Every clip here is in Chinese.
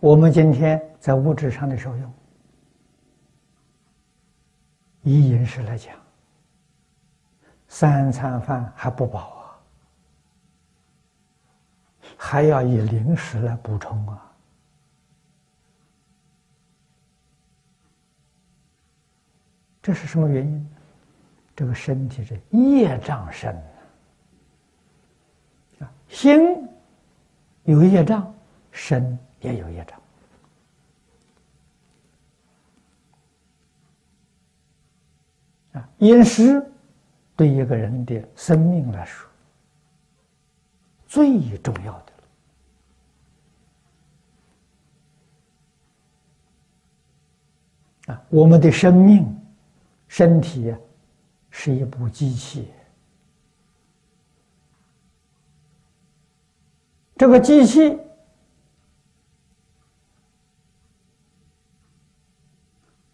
我们今天在物质上的受用，以饮食来讲，三餐饭还不饱啊，还要以零食来补充啊。这是什么原因？这个身体是业障深啊，心有业障，身也有业障啊。饮食对一个人的生命来说最重要的了啊，我们的生命。身体是一部机器，这个机器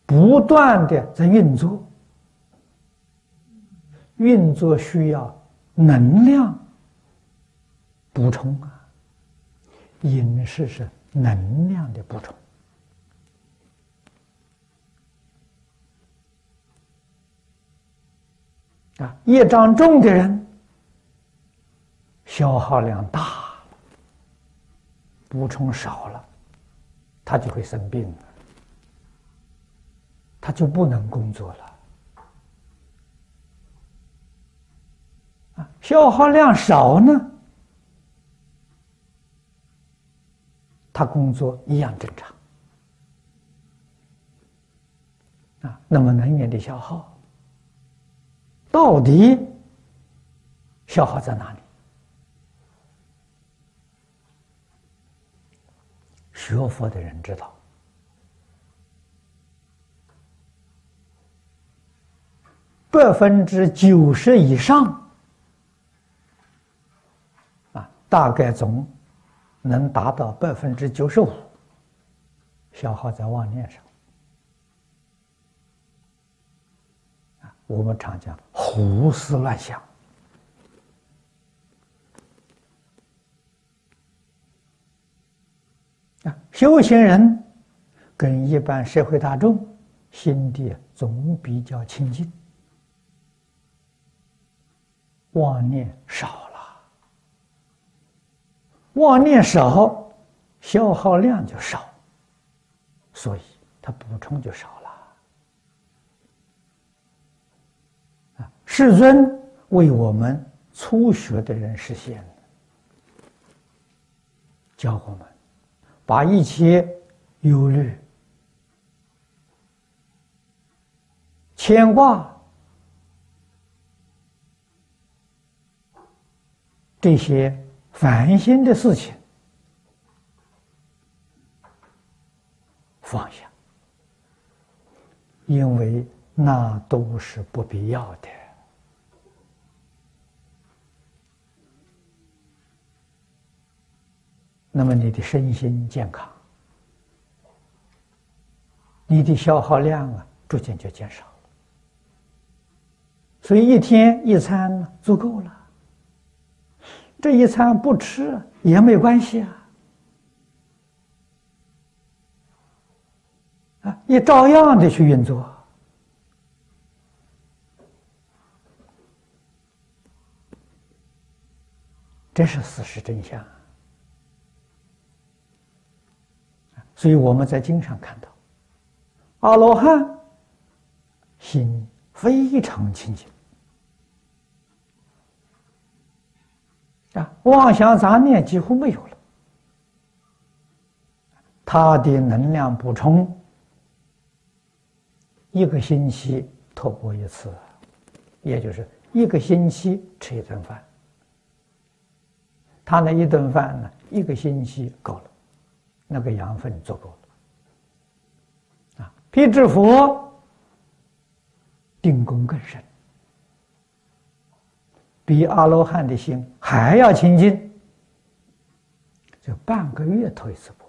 不不断的在运作，运作需要能量补充啊，饮食是能量的补充。啊，业障重的人，消耗量大，补充少了，他就会生病，他就不能工作了。啊，消耗量少呢，他工作一样正常。啊，那么能源的消耗。到底消耗在哪里？学佛的人知道，百分之九十以上。啊，大概总能达到百分之九十五，消耗在妄念上。我们常讲胡思乱想。啊，修行人跟一般社会大众心地总比较清净，妄念少了，妄念少，消耗量就少，所以它补充就少了。世尊为我们初学的人实现教我们把一切忧虑、牵挂这些烦心的事情放下，因为那都是不必要的。那么你的身心健康，你的消耗量啊，逐渐就减少了。所以一天一餐，足够了。这一餐不吃也没关系啊，啊，你照样的去运作，这是事实真相。所以我们在经上看到，阿罗汉心非常清净。啊，妄想杂念几乎没有了，他的能量补充一个星期托钵一次，也就是一个星期吃一顿饭，他那一顿饭呢，一个星期够了。那个养分足够了，啊，比之佛定功更深，比阿罗汉的心还要清净，就半个月投一次钵，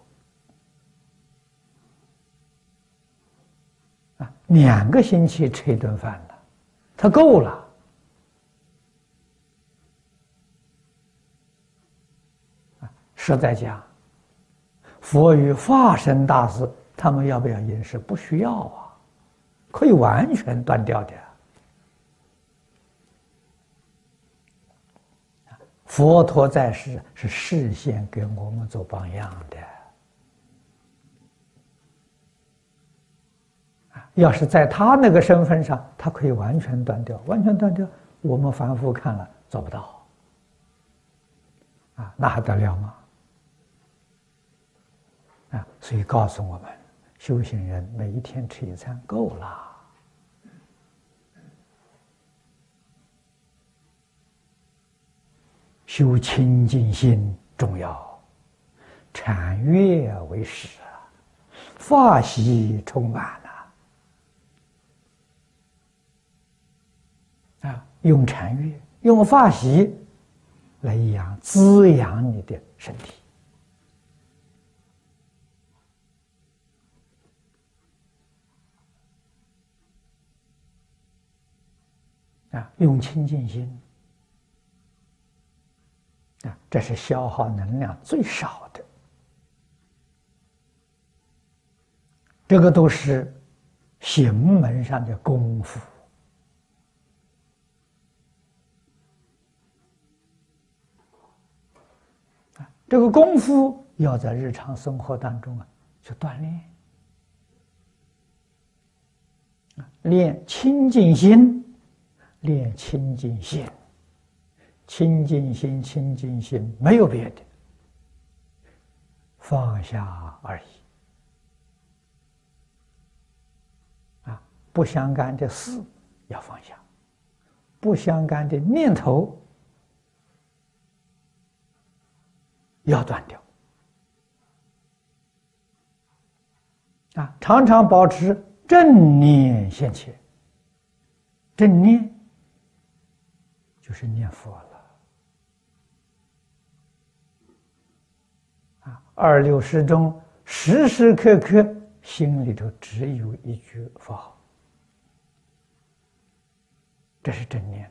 啊，两个星期吃一顿饭了，他够了，实在讲。佛与化身大师，他们要不要饮食？不需要啊，可以完全断掉的。佛陀在世是事先给我们做榜样的。要是在他那个身份上，他可以完全断掉，完全断掉，我们凡夫看了做不到。啊，那还得了吗？啊，所以告诉我们，修行人每一天吃一餐够了。修清净心重要，禅悦为始啊，法喜充满了啊，用禅悦，用法喜。来养滋养你的身体啊，用清净心，这是消耗能量最少的。这个都是行门上的功夫。这个功夫要在日常生活当中啊去锻炼，练清净心，练清净心，清净心，清净心，没有别的，放下而已。啊，不相干的事要放下，不相干的念头。要断掉啊！常常保持正念现前，正念就是念佛了啊！二六时中，时时刻刻心里头只有一句佛号，这是正念。